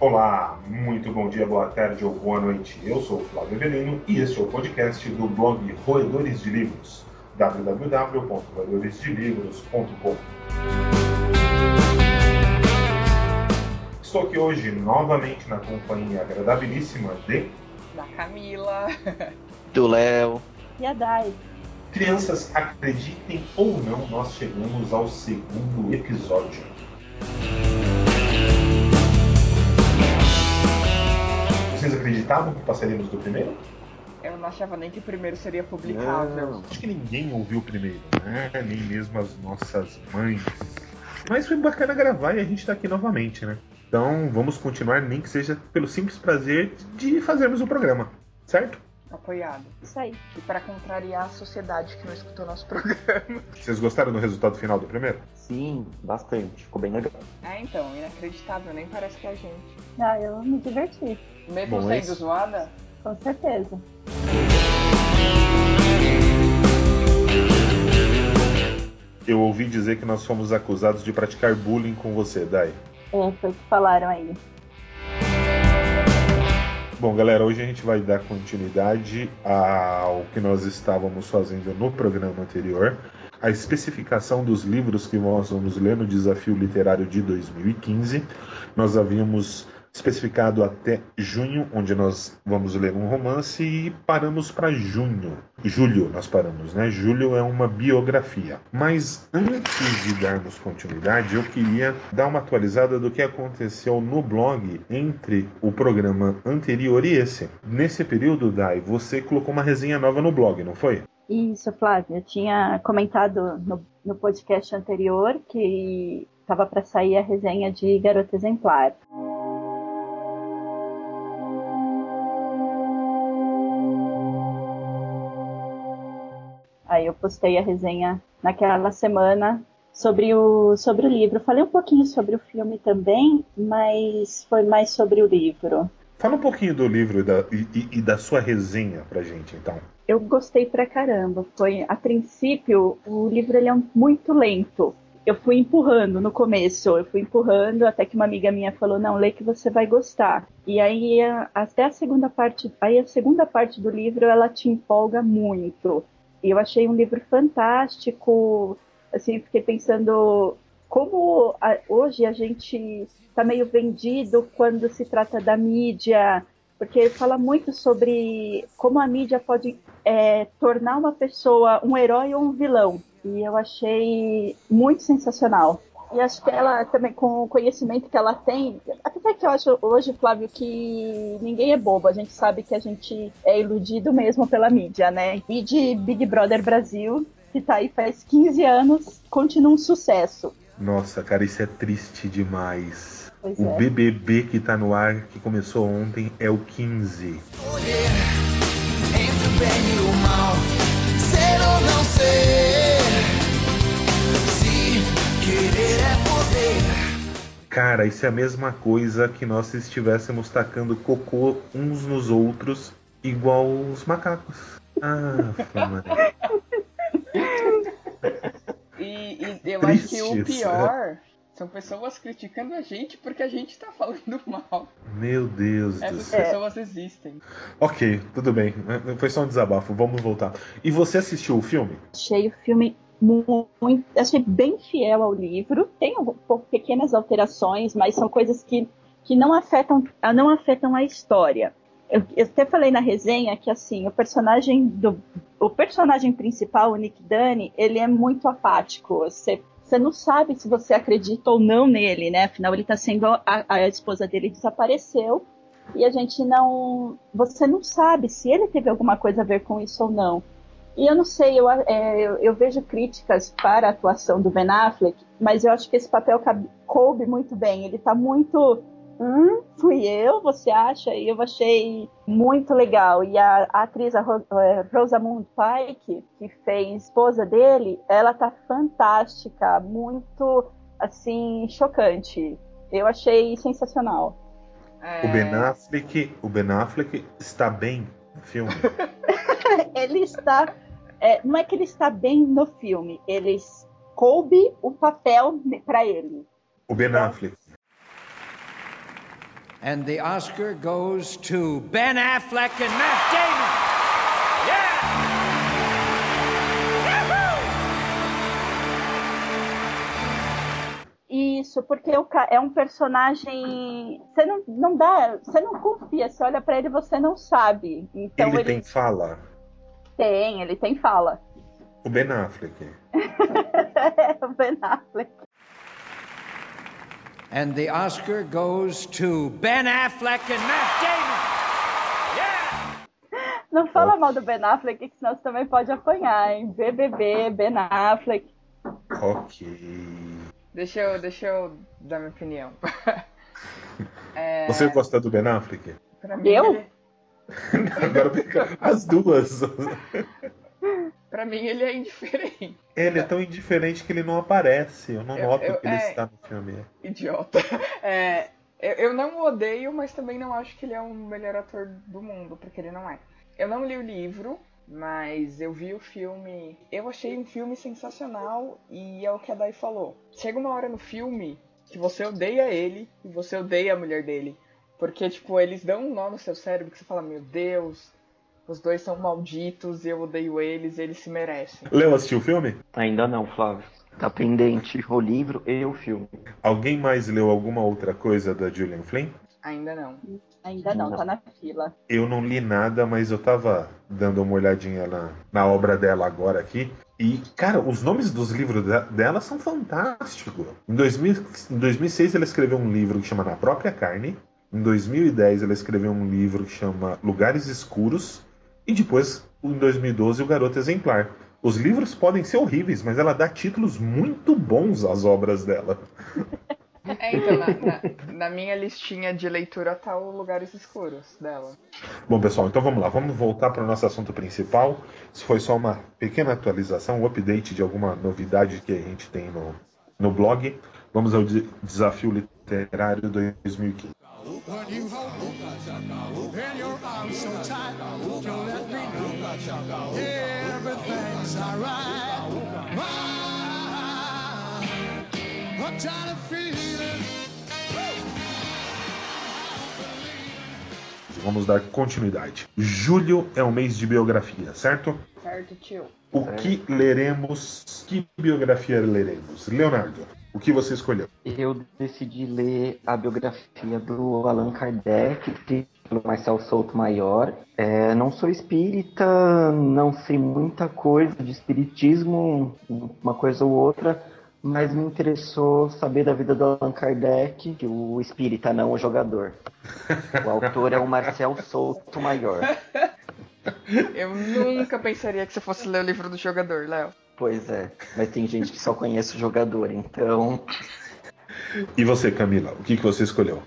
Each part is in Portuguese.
Olá, muito bom dia, boa tarde ou boa noite. Eu sou o Flávio Avelino e este é o podcast do blog Roedores de Livros, www.roedoresdelivros.com. Estou aqui hoje novamente na companhia agradabilíssima de da Camila, do Léo e a Dai. Crianças, acreditem ou não, nós chegamos ao segundo episódio. Acreditavam que passaríamos do primeiro? Eu não achava nem que o primeiro seria publicável. Não, acho que ninguém ouviu o primeiro, né? Nem mesmo as nossas mães. Mas foi bacana gravar e a gente tá aqui novamente, né? Então vamos continuar, nem que seja pelo simples prazer de fazermos o programa, certo? Apoiado. Isso aí. E para contrariar a sociedade que não escutou nosso programa. Vocês gostaram do resultado final do primeiro? Sim, bastante. Ficou bem legal. É, então, inacreditável, nem parece que é a gente. Ah, eu me diverti. Mesmo Bom, sendo esse... zoada? Com certeza. Eu ouvi dizer que nós fomos acusados de praticar bullying com você, Dai. É, foi o que falaram aí. Bom, galera, hoje a gente vai dar continuidade ao que nós estávamos fazendo no programa anterior, a especificação dos livros que nós vamos ler no Desafio Literário de 2015. Nós havíamos especificado até junho, onde nós vamos ler um romance e paramos para junho. Julho nós paramos, né? Julho é uma biografia. Mas antes de darmos continuidade, eu queria dar uma atualizada do que aconteceu no blog entre o programa anterior e esse. Nesse período, Dai, você colocou uma resenha nova no blog, não foi? Isso, Flávio. Eu tinha comentado no, no podcast anterior que estava para sair a resenha de Garota Exemplar. Aí eu postei a resenha naquela semana sobre o, sobre o livro. Falei um pouquinho sobre o filme também, mas foi mais sobre o livro. Fala um pouquinho do livro e da, e, e da sua resenha pra gente, então. Eu gostei pra caramba. Foi, a princípio, o livro ele é muito lento. Eu fui empurrando no começo, eu fui empurrando até que uma amiga minha falou: "Não, lê que você vai gostar". E aí até a segunda parte, aí a segunda parte do livro ela te empolga muito. E eu achei um livro fantástico. Assim, fiquei pensando como a, hoje a gente está meio vendido quando se trata da mídia, porque fala muito sobre como a mídia pode é, tornar uma pessoa um herói ou um vilão. E eu achei muito sensacional. E acho que ela também, com o conhecimento que ela tem, até que eu acho hoje, Flávio, que ninguém é bobo. A gente sabe que a gente é iludido mesmo pela mídia, né? E de Big Brother Brasil, que tá aí faz 15 anos, continua um sucesso. Nossa, cara, isso é triste demais. Pois o é. BBB que tá no ar, que começou ontem, é o 15. Escolher entre o bem e o mal, ser ou não ser. Cara, isso é a mesma coisa que nós estivéssemos tacando cocô uns nos outros, igual os macacos. Ah. E, e eu acho que o pior são pessoas criticando a gente porque a gente tá falando mal. Meu Deus Essas do céu. pessoas existem. Ok, tudo bem. Foi só um desabafo. Vamos voltar. E você assistiu o filme? Achei o filme muito, achei bem fiel ao livro. Tem um, pequenas alterações, mas são coisas que, que não afetam não afetam a história. Eu, eu, até falei na resenha que assim o personagem do o personagem principal, o Nick Dunn, ele é muito apático. Você você não sabe se você acredita ou não nele, né? Afinal, ele está sendo a, a esposa dele desapareceu e a gente não, você não sabe se ele teve alguma coisa a ver com isso ou não. E eu não sei, eu, é, eu, eu, vejo críticas para a atuação do Ben Affleck, mas eu acho que esse papel coube muito bem. Ele está muito. Hum, fui eu, você acha? E eu achei muito legal. E a, a atriz a é, Rosamund Pike, que fez esposa dele, ela tá fantástica, muito assim, chocante. Eu achei sensacional. É... O Ben Affleck, o Ben Affleck está bem no filme. ele está. É, não é que ele está bem no filme, ele coube o papel para ele. O Ben Affleck. And the Oscar goes to Ben Affleck and Matt Damon. Yeah! Isso, porque é um personagem. Você não, não dá. Você não confia, você olha pra ele e você não sabe. Então ele ele, tem fala. Tem, ele tem fala. O Ben Affleck. É, o Ben Affleck. And the Oscar goes to Ben Affleck and Matt Damon. Yeah! Não fala mal do Ben Affleck, que senão você também pode apanhar, hein? BBB, Ben Affleck. Ok. Deixa eu, deixa eu dar minha opinião. É, Você gosta do Ben Affleck? pra mim, Eu? ele- Agora fica as duas. pra mim ele é indiferente. Ele é tão indiferente que ele não aparece. Eu não Eu- noto eu- que ele é. está no filme. Idiota. É, eu, eu não odeio, mas também não acho que ele é o melhor ator do mundo, porque ele não é. Eu não li o livro, mas eu vi o filme. Eu achei um filme sensacional e é o que a Dai falou. Chega uma hora no filme que você odeia ele e você odeia a mulher dele. Porque, tipo, eles dão um nó no seu cérebro que você fala, meu Deus, os dois são malditos, eu odeio eles, eles se merecem. Léo assistiu o filme? Ainda não, Flávio. Tá pendente o livro e o filme. Alguém mais leu alguma outra coisa da Julian Flynn? Ainda não. Ainda não, tá na fila. Eu não li nada, mas eu tava dando uma olhadinha na, na obra dela agora aqui. E, cara, os nomes dos livros de- dela são fantásticos. Em, 2000 em 2006 ela escreveu um livro que chama Na Própria Carne. Em 2010 ela escreveu um livro que chama Lugares Escuros. E depois, em 2012, O Garoto Exemplar. Os livros podem ser horríveis, mas ela dá títulos muito bons às obras dela. É, então, na, na- na minha listinha de leitura tá o Lugares Escuros dela. Bom, pessoal, então vamos lá. Vamos voltar para o nosso assunto principal. Isso foi só uma pequena atualização, um update de alguma novidade que a gente tem no, no blog. Vamos ao de- desafio literário 2015. When you hold me in your arms so tight, you let me know everything's alright. Ah, I'm trying to feel it. Vamos dar continuidade. Julho é um mês de biografia, certo? Certo, tio? O que leremos? Que biografia leremos? Leonardo, o que você escolheu? Eu decidi ler a biografia do Allan Kardec, pelo Marcel Souto Maior. É, não sou espírita, não sei muita coisa de espiritismo, uma coisa ou outra, mas me interessou saber da vida do Allan Kardec, que o espírita, não o jogador. O autor é o Marcel Souto Maior. Eu nunca pensaria que você fosse ler o livro do jogador, Léo. Pois é, mas tem gente que só conhece o jogador, então E você, Camila, o que, que você escolheu?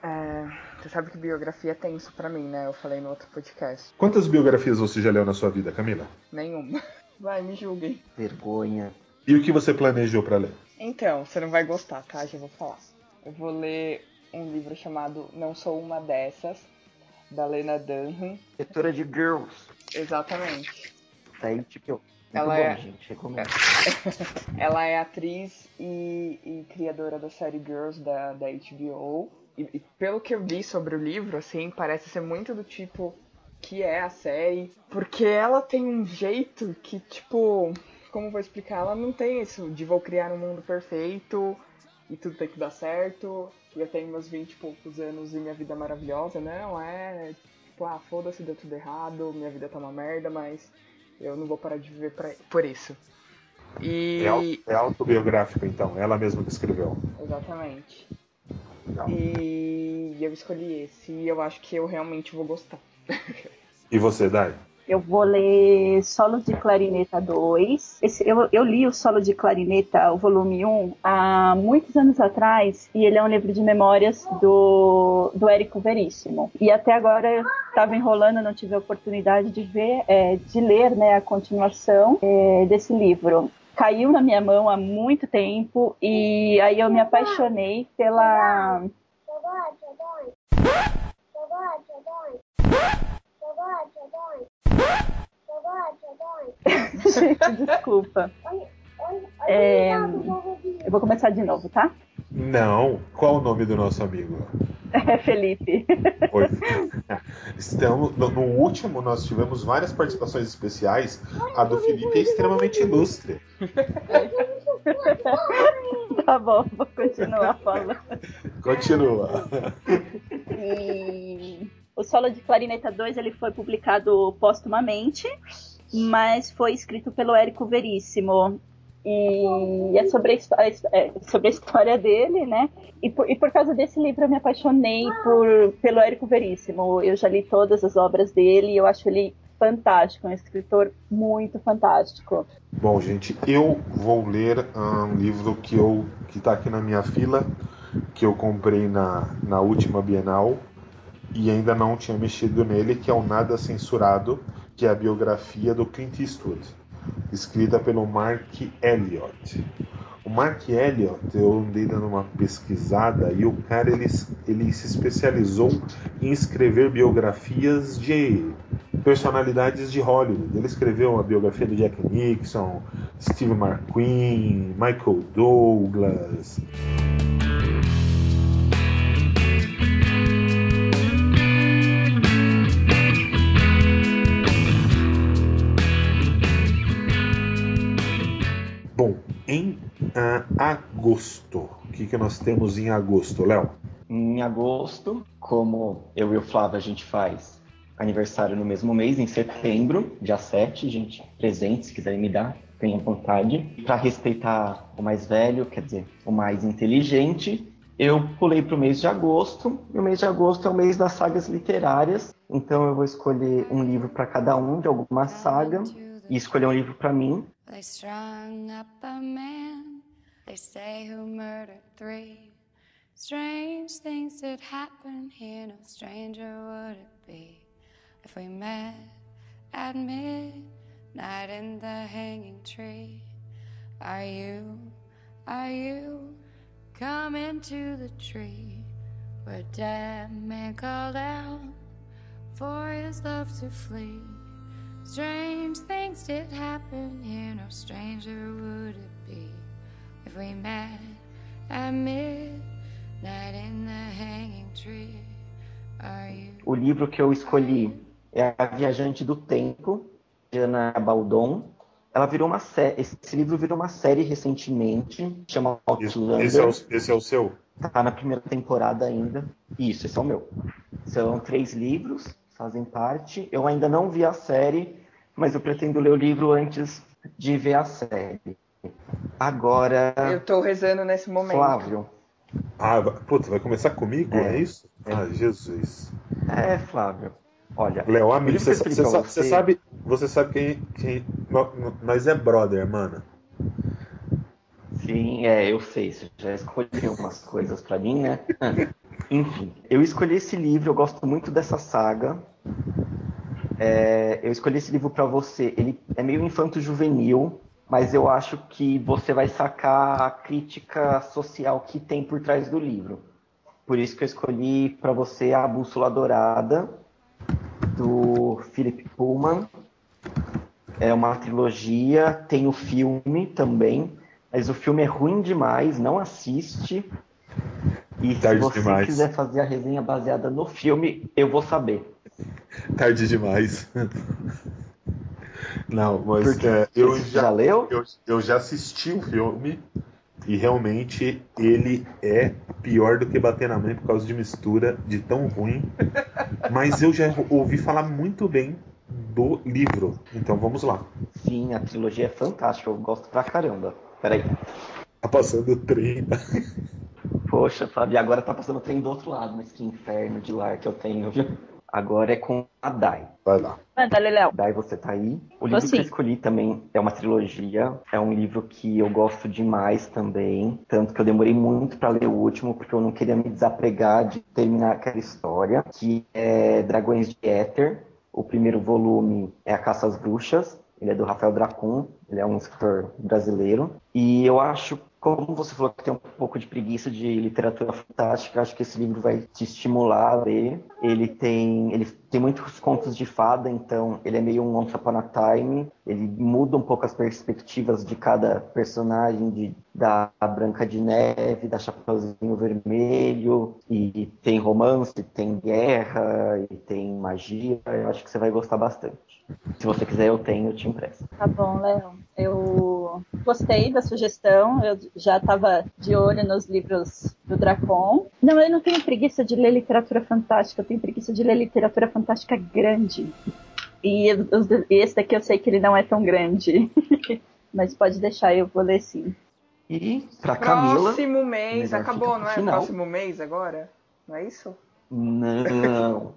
É, você sabe que biografia é tenso pra mim, né? Eu falei no outro podcast. Quantas biografias você já leu na sua vida, Camila? Nenhuma. Vai, me julguem. vergonha. E o que você planejou para ler? Então, você não vai gostar, tá? Já vou falar. Eu vou ler um livro chamado Não Sou Uma Dessas, da Lena Dunham. Diretora de Girls, Exatamente. da HBO. Muito Ela bom, é- gente, recomendo. Ela é atriz e, e criadora da série Girls da, da HBO. E, e pelo que eu li sobre o livro, assim, parece ser muito do tipo que é a série. Porque ela tem um jeito que, tipo, como vou explicar? Ela não tem isso de vou criar um mundo perfeito e tudo tem que dar certo. E eu tenho meus 20 e poucos anos e minha vida é maravilhosa. Não, é tipo, ah, foda-se, deu tudo errado, minha vida tá uma merda, mas eu não vou parar de viver pra, por isso. E. É, é autobiográfico, então. Ela mesma que escreveu. Exatamente. Legal. E eu escolhi esse e eu acho que eu realmente vou gostar. E você, Dai? Eu vou ler Solo de Clarineta 2. Esse- eu, eu li o Solo de Clarineta, o volume 1, há muitos anos atrás, e ele é um livro de memórias do, do Érico Veríssimo. E até agora eu estava enrolando, não tive a oportunidade de ver, é, de ler né, a continuação é, desse livro. Caiu na minha mão há muito tempo e aí eu me apaixonei pela, Gente, desculpa. É, eu vou começar de novo, tá? Não. Qual o nome do nosso amigo? É, Felipe. Oi. Estamos, no, no último, nós tivemos várias participações especiais. A do Felipe é extremamente ilustre. Tá bom, vou continuar falando. Continua. E o Solo de Clarineta 2 ele foi publicado póstumamente, mas foi escrito pelo Érico Veríssimo. E é sobre a, histó- a his- é sobre a história dele, né? E por, e por causa desse livro eu me apaixonei por, pelo Érico Veríssimo. Eu já li todas as obras dele e eu acho ele fantástico, um escritor muito fantástico. Bom, gente, eu vou ler ah, um livro que eu que está aqui na minha fila, que eu comprei na, na última Bienal e ainda não tinha mexido nele, que é o Nada Censurado, que é a biografia do Clint Eastwood, escrita pelo Mark Elliott. O Mark Elliott, eu andei dando uma pesquisada e o cara ele, ele se especializou em escrever biografias de personalidades de Hollywood. Ele escreveu a biografia do Jack Nixon, Steve McQueen, Michael Douglas. Agosto, o que, que nós temos em agosto, Léo? Em agosto, como eu e o Flávio a gente faz aniversário no mesmo mês, em setembro, dia 7, gente, presente, se quiserem me dar, tenham vontade. Para respeitar o mais velho, quer dizer, o mais inteligente, eu pulei para o mês de agosto. E o mês de agosto é o mês das sagas literárias, então eu vou escolher um livro para cada um de alguma saga e escolher um livro para mim. They strung up a man, they say who murdered three. Strange things did happen here, no stranger would it be if we met at midnight in the hanging tree. Are you, are you coming to the tree where dead man called out for his love to flee? Strange things did happen here, no stranger would it be if we met at midnight in the hanging tree. Are you? O livro que eu escolhi é A Viajante do Tempo, de Ana Baldon. Ela virou uma série. Esse livro virou uma série recentemente, chama Outlander. Esse é, o, esse é o seu? Tá na primeira temporada ainda. Isso, esse é o meu. São três livros, fazem parte. Eu ainda não vi a série, mas eu pretendo ler o livro antes de ver a série. Agora, Eu tô rezando nesse momento. Flávio. Ah, putz, vai começar comigo? É, É. isso? Ah, Jesus. É, Flávio. Olha, Léo, amigo, você você você sabe, você sabe quem, quem. nó- nó- Nós é brother, mano. Sim, é, eu sei, você já escolheu umas coisas pra mim, né? Enfim, eu escolhi esse livro, eu gosto muito dessa saga. É, eu escolhi esse livro pra você. Ele é meio infanto-juvenil, mas eu acho que você vai sacar a crítica social que tem por trás do livro. Por isso que eu escolhi pra você A Bússola Dourada, do Philip Pullman. É uma trilogia, tem o filme também, mas o filme é ruim demais, não assiste. E Tarde se você demais. quiser fazer a resenha baseada no filme, eu vou saber. Tarde demais. Não, mas é, eu, já, já leu? eu, eu já assisti o filme e realmente ele é pior do que bater na mãe por causa de mistura, de tão ruim. Mas eu já ouvi falar muito bem do livro. Então vamos lá. Sim, a trilogia é fantástica, eu gosto pra caramba. Peraí. Tá passando o trem. Poxa, Fábio, agora tá passando o trem do outro lado, mas que inferno de lar que eu tenho, viu? Agora é com a Dai. Vai lá. Manda, Leléo. Dai, você tá aí? O livro que eu escolhi também é uma trilogia. É um livro que eu gosto demais também. Tanto que eu demorei muito pra ler o último, porque eu não queria me desapegar de terminar aquela história. Que é Dragões de Éter. O primeiro volume é A Caça às Bruxas. Ele é do Rafael Dracun. Ele é um escritor brasileiro. E eu acho Como você falou que tem um pouco de preguiça de literatura fantástica, acho que esse livro vai te estimular a ler. Ele tem, ele tem muitos contos de fada, então ele é meio um Once Upon a Time. Ele muda um pouco as perspectivas de cada personagem, de, da Branca de Neve, da Chapeuzinho Vermelho, e tem romance, tem guerra, e tem magia. Eu acho que você vai gostar bastante. Se você quiser, eu tenho, eu te empresto. Tá bom, Léo. Eu gostei da sugestão. Eu já estava de olho nos livros do Dracon. Não, eu não tenho preguiça de ler literatura fantástica. Eu tenho preguiça de ler literatura fantástica grande. E esse daqui eu sei que ele não é tão grande. Mas pode deixar, eu vou ler sim. E pra Camila. Próximo mês. Acabou, não é? final. Próximo mês agora? Não é isso? Não.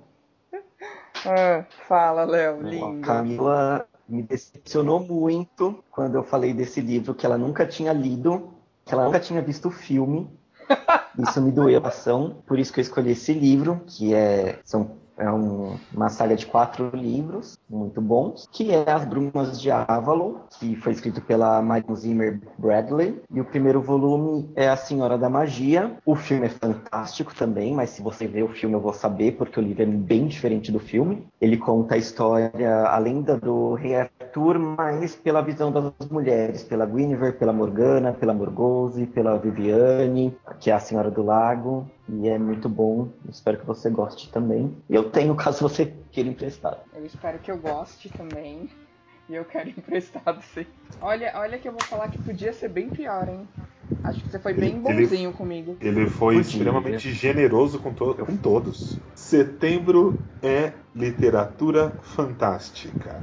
Ah, fala, Léo, lindo. Camila me decepcionou muito quando eu falei desse livro que ela nunca tinha lido, que ela nunca tinha visto o filme. Isso me doeu a ação, por isso que eu escolhi esse livro, que é, são, é um- uma saga de quatro livros muito bons, que é As Brumas de Avalon, que foi escrito pela Marion Zimmer Bradley. E o primeiro volume é A Senhora da Magia. O filme é fantástico também, mas se você ver o filme eu vou saber, porque o livro é bem diferente do filme. Ele conta a história, a lenda do rei Arthur, mas pela visão das mulheres, pela Guinevere, pela Morgana, pela Morgause, pela Viviane, que é a Senhora do Lago. E é muito bom, espero que você goste também. Eu tenho, caso você queira emprestar. Eu espero que eu goste também. E eu quero emprestado sim. Olha, olha que eu vou falar que podia ser bem pior, hein? Acho que você foi bem Ele- ele- bonzinho comigo. Ele foi Podia. extremamente generoso com, to com todos. Setembro é literatura fantástica.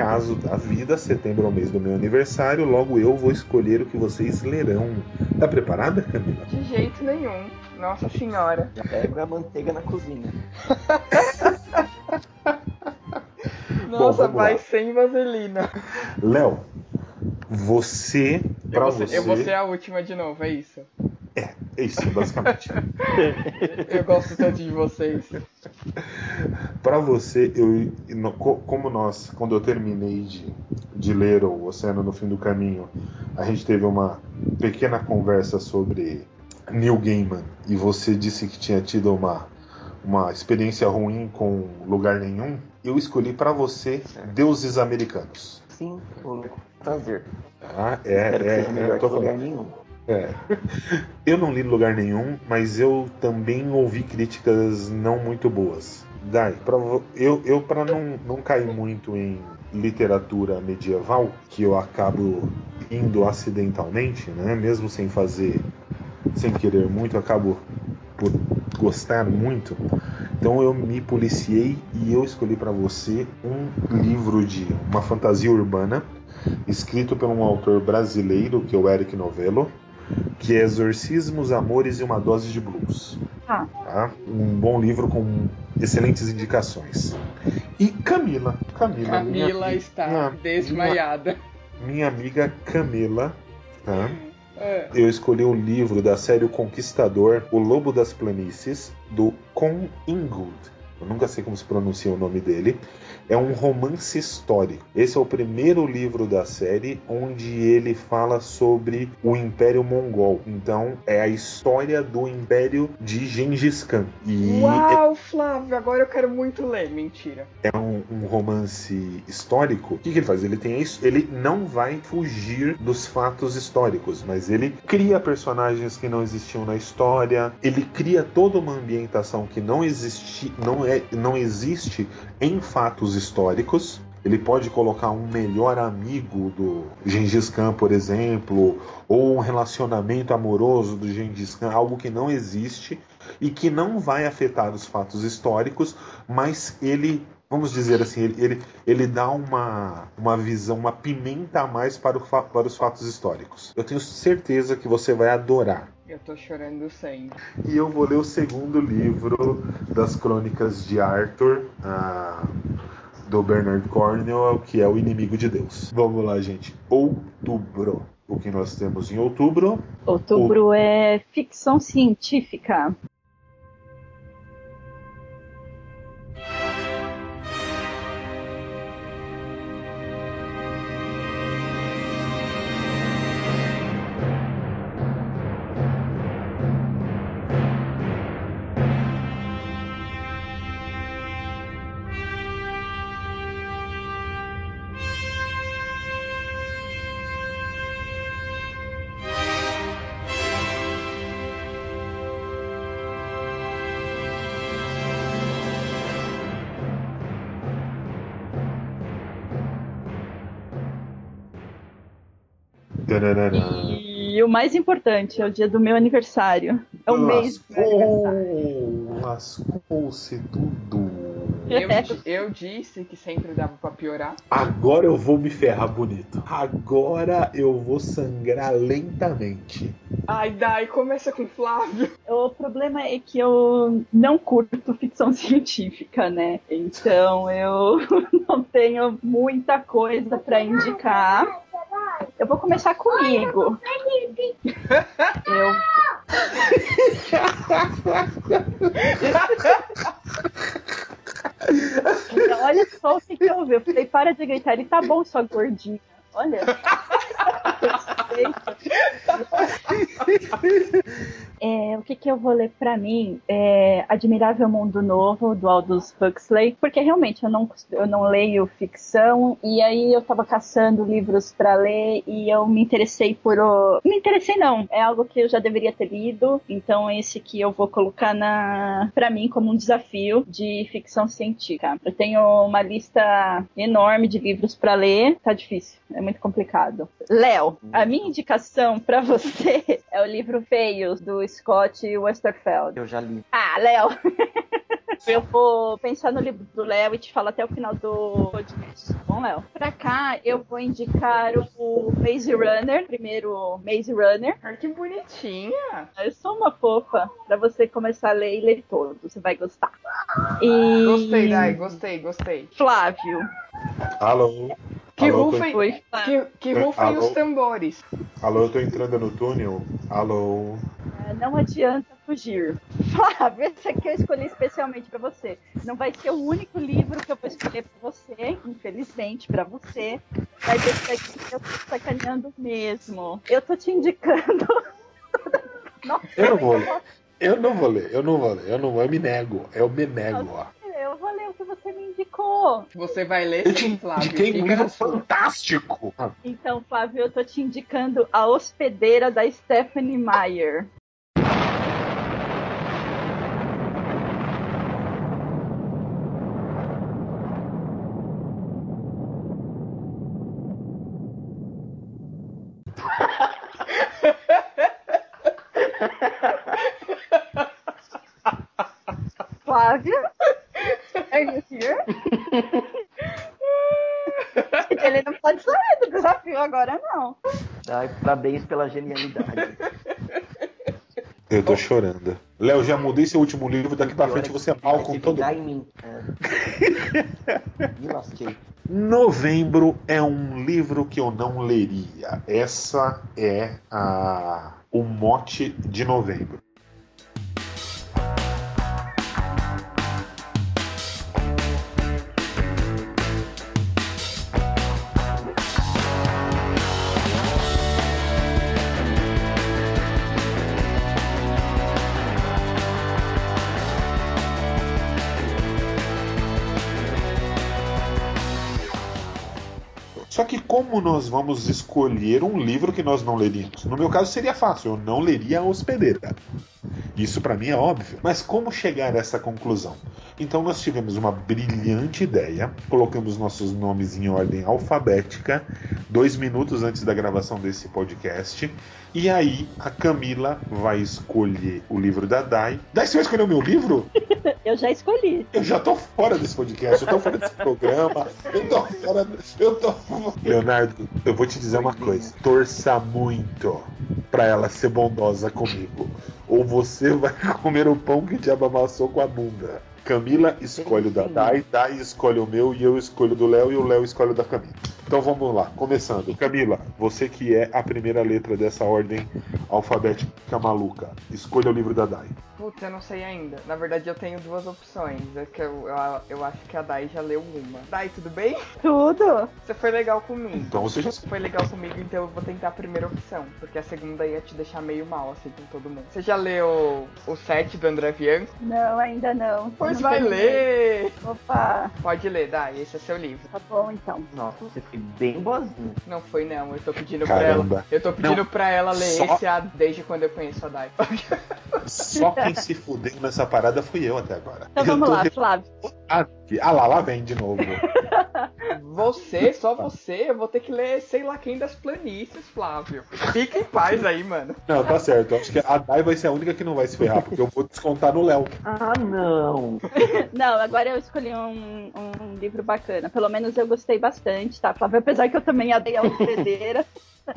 Acaso da vida, setembro é o mês do meu aniversário, logo eu vou escolher o que vocês lerão. Tá preparada, Camila? De jeito nenhum. Nossa senhora. Já pega a manteiga na cozinha. Nossa, vamos vai lá. sem vaselina. Léo, você, Eu pra vou, ser, você, eu vou ser a última de novo, é isso. é isso basicamente. Eu gosto tanto de vocês. Pra você, eu, como nós, quando eu terminei de, de ler O Oceano no Fim do Caminho, a gente teve uma pequena conversa sobre Neil Gaiman e você disse que tinha tido uma, uma experiência ruim com Lugar Nenhum, eu escolhi pra você Deuses Americanos. Sim, vou fazer. Tá? É, é, é, melhor tô lugar nenhum. É. Eu não li lugar nenhum, mas eu também ouvi críticas não muito boas. Dai, pra, eu, eu para não, não cair muito em literatura medieval, que eu acabo indo acidentalmente, né? Mesmo sem fazer, sem querer muito, acabo por gostar muito. Então eu me policiei e eu escolhi para você um livro de uma fantasia urbana, escrito por um autor brasileiro, que é o Eric Novello, que é Exorcismos, Amores e uma Dose de Blues. Ah. Tá? Um bom livro com excelentes indicações. E Camila, Camila, minha Camila amiga- está minha- desmaiada. minha amiga Camila, tá? É. eu escolhi o livro da série O Conquistador, O Lobo das Planícies, do Con Ingold. Eu nunca sei como se pronuncia o nome dele. É um romance histórico. Esse é o primeiro livro da série onde ele fala sobre o Império Mongol. Então, é a história do Império de Gengis Khan. E Uau, Flávio, agora eu quero muito ler. Mentira. é um, um romance histórico, o que, que ele faz? Ele tem isso, ele não vai fugir dos fatos históricos, mas ele cria personagens que não existiam na história, ele cria toda uma ambientação que não existe, não é, não existe em fatos históricos. Ele pode colocar um melhor amigo do Gengis Khan, por exemplo, ou um relacionamento amoroso do Gengis Khan, algo que não existe e que não vai afetar os fatos históricos, mas ele, vamos dizer assim, ele, ele, ele dá uma, uma visão, uma pimenta a mais para, o, para os fatos históricos. Eu tenho certeza que você vai adorar. Eu tô chorando sempre. E eu vou ler o segundo livro das Crônicas de Arthur, ah, do Bernard Cornwell, que é O Inimigo de Deus. Vamos lá, gente. Outubro. O que nós temos em outubro? Outubro é ficção científica. E o mais importante, é o dia do meu aniversário. É o mês lascou-se tudo. Eu, eu disse que sempre dava pra piorar. Agora eu vou me ferrar bonito. Agora eu vou sangrar lentamente. Ai, Dai, começa com Flávio. O problema é que eu não curto ficção científica, né? Então eu não tenho muita coisa pra indicar. Vou começar comigo. Eu Então, olha só o que, que eu vi. Eu falei, para de gritar, ele tá bom, sua gordinha. Olha. É, o que, que eu vou ler pra mim é Admirável Mundo Novo, do Aldous Huxley, porque realmente eu não, eu não leio ficção, e aí eu tava caçando livros pra ler e eu me interessei por. O... Me interessei não, é algo que eu já deveria ter lido, então esse que eu vou colocar na para mim como um desafio de ficção científica. Eu tenho uma lista enorme de livros pra ler, tá difícil, é muito complicado. Léo, a minha indicação pra você é o livro Feios, do Scott Westerfeld. Eu já li. Ah, Léo! Eu vou pensar no livro do Léo e te falo até o final do podcast. tá Bom, Léo. Pra cá, eu vou indicar o Maze Runner, primeiro Maze Runner. Ai, que bonitinha. Eu sou uma fofa pra você começar a ler e ler todo. Você vai gostar. E... Gostei, Dai, gostei, gostei. Flávio. Alô? Que Alô, rufem, Oi, que, que rufem alô? os tambores. Alô, eu tô entrando no túnel. Alô? É, Não adianta fugir. Flávio, esse aqui eu escolhi especialmente pra você. Não vai ser o único livro que eu vou escolher pra você, infelizmente pra você. Mas esse aqui eu tô sacaneando mesmo. Eu tô te indicando. Nossa, Eu não vou ler. Eu não vou ler, eu não vou ler, eu não vou, eu me nego, eu me nego, ó. O que você me indicou. Você vai ler Eu te sim, Flávio. indiquei um livro sua. fantástico. Então, Flávio, eu tô te indicando A Hospedeira da Stephanie Meyer. Flávio? Are you here? Ele não pode sair do desafio agora, não. Ai, parabéns pela genialidade. Eu tô chorando. Léo, já mudei seu último livro, daqui pra frente é você é mal com todo vingar em mim. É. Me lasquei. Novembro é um livro que eu não leria. Essa é a o mote de novembro. Que como nós vamos escolher um livro que nós não leríamos? No meu caso seria fácil, eu não leria a hospedeira. Isso para mim é óbvio. Mas como chegar a essa conclusão? Então nós tivemos uma brilhante ideia, colocamos nossos nomes em ordem alfabética, dois minutos antes da gravação desse podcast. E aí a Camila vai escolher o livro da Dai. Dai, você vai escolher o meu livro? Eu já escolhi. Eu já tô fora desse podcast, eu tô fora desse programa, eu tô fora. Eu tô. Leonardo, eu vou te dizer uma coisa. Torça muito pra ela ser bondosa comigo. Ou você vai comer o pão que o diabo amassou com a bunda. Camila escolhe o da Dai, Dai escolhe o meu e eu escolho o do Léo e o Léo escolhe o da Camila. Então vamos lá, começando. Camila, você que é a primeira letra dessa ordem alfabética maluca, escolha o livro da Dai. Putz, eu não sei ainda. Na verdade, eu tenho duas opções. É que eu, eu, eu acho que a Dai já leu uma. Dai, tudo bem? Tudo. Você foi legal comigo. Então você já Você foi legal comigo, então eu vou tentar a primeira opção. Porque a segunda ia te deixar meio mal, assim, com todo mundo. Você já leu o 7 do André Bianco? Não, ainda não. Pois Não vai ler! Opa, Pode ler, Dai, esse é seu livro. tá bom então. Nossa, você foi bem boazinha. Não foi não, eu tô pedindo pra ela. Caramba. Eu tô pedindo Não, pra ela ler só- esse a- desde quando eu conheço a Dai. Só quem se fudeu nessa parada fui eu até agora. Então Eu vamos lá, de- Flávio. Ah, ah lá, lá vem de novo. Você, só você, eu vou ter que ler sei lá quem das planícies, Flávio. Fica em paz aí, mano. Não, tá certo. Acho que a Dai vai ser a única que não vai se ferrar, porque eu vou descontar no Léo. Ah, não. Não, agora eu escolhi um, um livro bacana. Pelo menos eu gostei bastante, tá, Flávio? Apesar que eu também adei a hospedeira.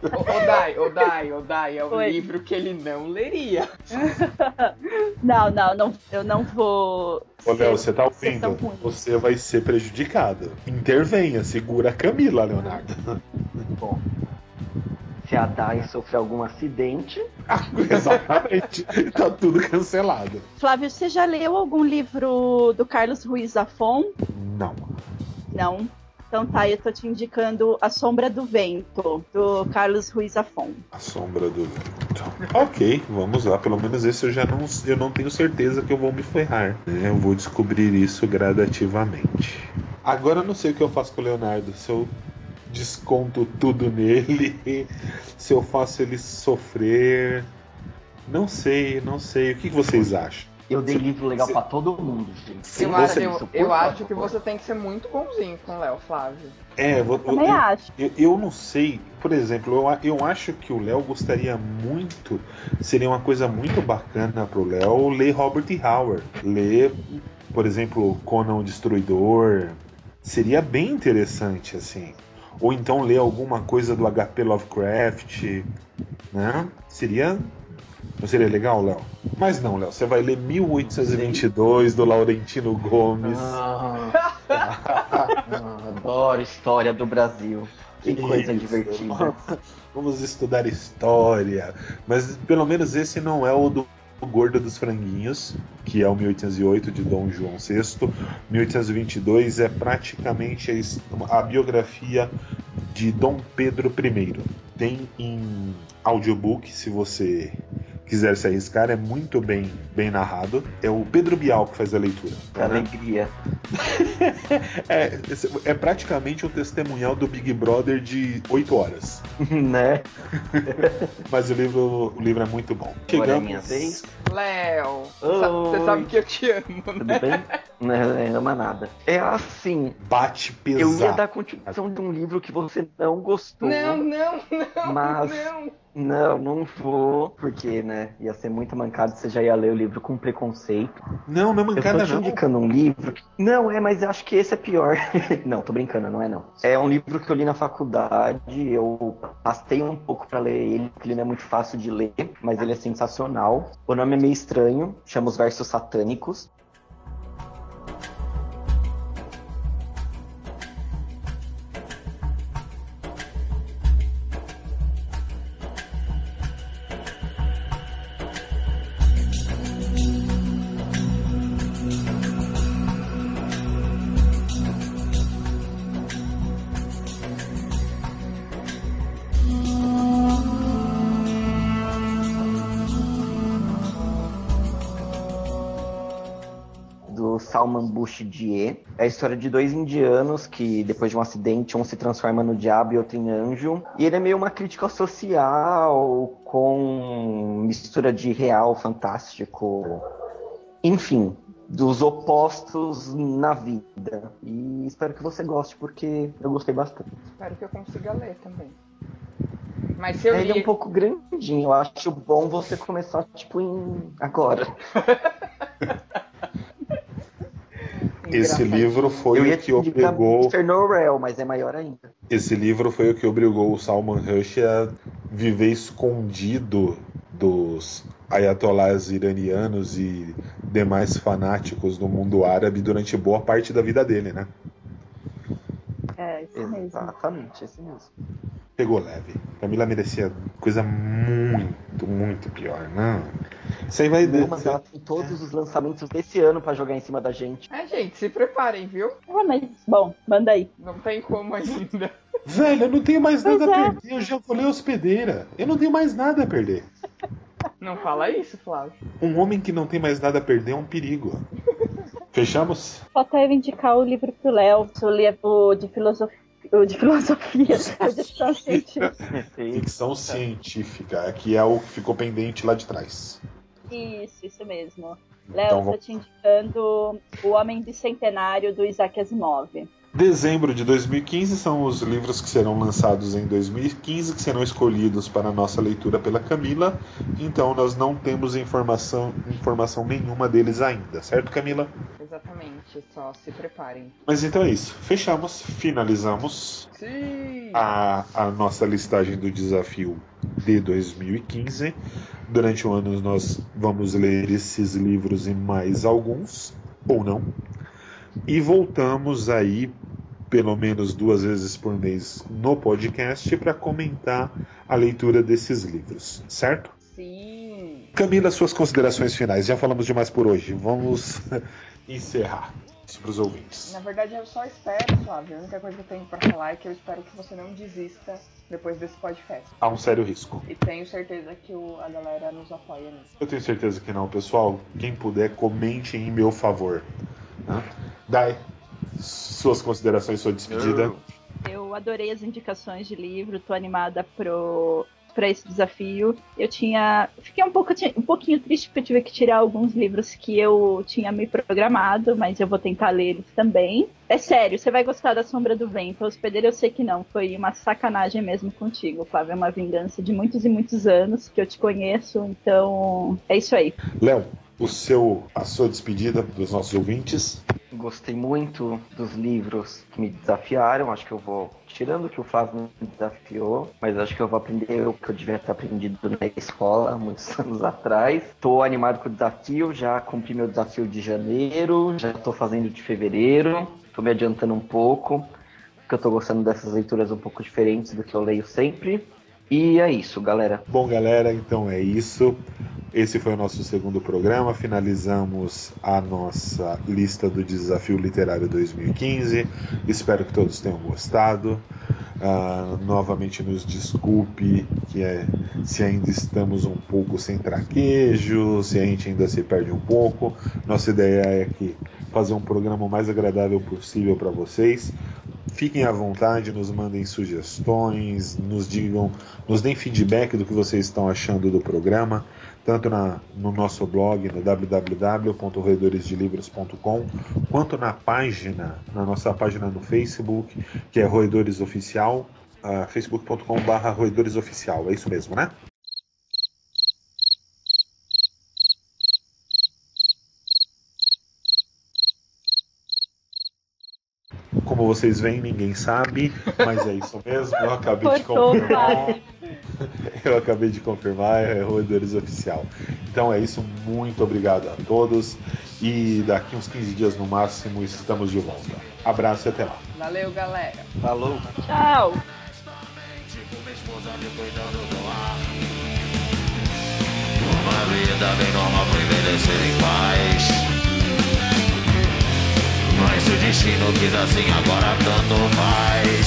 Ô, ô Dai, ô Dai, ô Dai, é um Oi. livro que ele não leria. não, não, não, eu não vou. Ô, ser- Léo, você tá ouvindo? Você vai ser prejudicado. Intervenha, segura a Camila, Leonardo. Bom, se a Dai sofrer algum acidente, Ah, Exatamente. tá tudo cancelado. Flávio, você já leu algum livro do Carlos Ruiz Zafon? Não. Não. Então tá, eu tô te indicando A Sombra do Vento, do Carlos Ruiz Zafon. A sombra do vento. Ok, vamos lá. Pelo menos esse eu já não, eu não tenho certeza que eu vou me ferrar. né? Eu vou descobrir isso gradativamente. Agora eu não sei o que eu faço com o Leonardo. Se eu desconto tudo nele, se eu faço ele sofrer. Não sei, não sei. O que vocês acham? Eu dei livro legal se- pra todo mundo, gente. Eu, acho, eu, acho que você tem que ser muito bonzinho com o Léo, Flávio. É, eu, Também eu- acho. Eu, eu não sei, por exemplo, eu, eu acho que o Léo gostaria muito, seria uma coisa muito bacana pro Léo ler Robert E. Howard, ler, por exemplo, Conan o Destruidor, seria bem interessante assim. Ou então ler alguma coisa do HP Lovecraft, né? Seria não seria legal, Léo? Mas não, Léo, você vai ler 1822 do Laurentino Gomes. Ah, ah, adoro história do Brasil. Que coisa Isso. divertida. Vamos estudar história. Mas pelo menos esse não é o do Gordo dos Franguinhos, que é o 1808 de Dom João VI. 1822 é praticamente a a biografia de Dom Pedro I. Tem em audiobook, se você quiser se arriscar, é muito bem, bem narrado. É o Pedro Bial que faz a leitura. Que alegria. É, esse- é praticamente um testemunhal do Big Brother de 8 horas. né? Mas o livro, o livro é muito bom. Agora é minha vez. Léo, você sabe que eu te amo, Tudo né? bem? Não, ama nada. É assim, Bate eu ia pesado. dar continuação de um livro que você não gostou. Não, não, não, Mas- não. Não, não vou, porque, né, ia ser muito mancado, você já ia ler o livro com preconceito. Não, não é Eu tô mancada te não. indicando um livro. Não, é, mas eu acho que esse é pior. não, tô brincando, não é não. É um livro que eu li na faculdade, eu pastei um pouco pra ler ele, porque ele não é muito fácil de ler, mas ele é sensacional. O nome é meio estranho, chama Os Versos Satânicos. Salman Bushidier. É a história de dois indianos que, depois de um acidente, um se transforma no diabo e outro em anjo. E ele é meio uma crítica social, com mistura de real, fantástico. Enfim, dos opostos na vida. E espero que você goste, porque eu gostei bastante. Espero que eu consiga ler também. Mas se eu Ele é li... um pouco grandinho, eu acho bom você começar, tipo, em... agora. Esse livro foi eu ia o que obrigou. Mr. Norrell, mas é maior ainda. Esse livro foi o que obrigou o Salman Rushdie a viver escondido dos ayatollahs iranianos e demais fanáticos do mundo árabe durante boa parte da vida dele, né? É, isso mesmo. Exatamente, esse mesmo. Pegou leve. Camila merecia coisa muito, muito pior, não. Isso aí vai ela tem todos os lançamentos desse ano pra jogar em cima da gente. É, gente, se preparem, viu? Ah, mas, bom, manda aí. Não tem como ainda. Velho, eu não tenho mais Pois nada a é. perder, eu já falei hospedeira. Eu não tenho mais nada a perder. Não fala isso, Flávio. Um homem que não tem mais nada a perder é um perigo. Fechamos? Falta eu indicar o livro pro Léo, o livro de filosofia. O de filosofia, de ficção científica. Ficção científica, que é o que ficou pendente lá de trás. Isso, isso mesmo. Léo, Então, tô vamos- te indicando O Homem Bicentenário do Isaac Asimov. Dezembro de 2015 são os livros que serão lançados em 2015, que serão escolhidos para a nossa leitura pela Camila. Então nós não temos informação, informação nenhuma deles ainda, certo, Camila? Exatamente, só se preparem. Mas então é isso. Fechamos, finalizamos Sim! a, a nossa listagem do desafio de 2015. Durante o ano nós vamos ler esses livros e mais alguns, ou não. E voltamos aí pelo menos duas vezes por mês no podcast para comentar a leitura desses livros, certo? Sim! Camila, suas considerações finais. Já falamos demais por hoje. Vamos encerrar para os ouvintes. Na verdade, eu só espero, Flávio. A única coisa que eu tenho pra falar é que eu espero que você não desista depois desse podcast. Há um sério risco. E tenho certeza que o- a galera nos apoia nisso. Eu tenho certeza que não, pessoal. Quem puder, comente em meu favor. Tá? Dai, suas considerações, sua despedida. Eu adorei as indicações de livro, tô animada pro para esse desafio. Eu tinha. Fiquei um, pouco, um pouquinho triste porque eu tive que tirar alguns livros que eu tinha me programado, mas eu vou tentar ler eles também. É sério, você vai gostar da Sombra do Vento. A hospedeira eu sei que não. Foi uma sacanagem mesmo contigo, Flávio. É uma vingança de muitos e muitos anos que eu te conheço. Então, é isso aí. Léo, o seu, a sua despedida dos nossos ouvintes. Gostei muito dos livros que me desafiaram. Acho que eu vou, tirando que o Flávio me desafiou, mas acho que eu vou aprender o que eu devia ter aprendido na escola muitos anos atrás. Tô animado com o desafio, já cumpri meu desafio de janeiro, já tô fazendo de fevereiro. Tô me adiantando um pouco, porque eu tô gostando dessas leituras um pouco diferentes do que eu leio sempre. E é isso, galera. Bom, galera, então é isso. Esse foi o nosso segundo programa. Finalizamos a nossa lista do Desafio Literário 2015. Espero que todos tenham gostado. Ah, novamente nos desculpe que é, se ainda estamos um pouco sem traquejo, se a gente ainda se perde um pouco. Nossa ideia é que fazer um programa o mais agradável possível para vocês. Fiquem à vontade, nos mandem sugestões, nos digam, nos deem feedback do que vocês estão achando do programa, tanto na, no nosso blog, no www.roedoresdelivros.com, quanto na página, na nossa página no Facebook, que é Roedores Oficial, uh, facebook.com.br Roedores Oficial, é isso mesmo, né? Como vocês veem, ninguém sabe, mas é isso mesmo. Eu acabei de confirmar. Eu acabei de confirmar, é Roedores Oficial. Então é isso, muito obrigado a todos. E daqui uns 15 dias no máximo estamos de volta. Abraço e até lá. Valeu, galera. Falou! Tchau! Uma vida bem normal pra envelhecer em paz. Mas se o destino quis assim, agora tanto faz.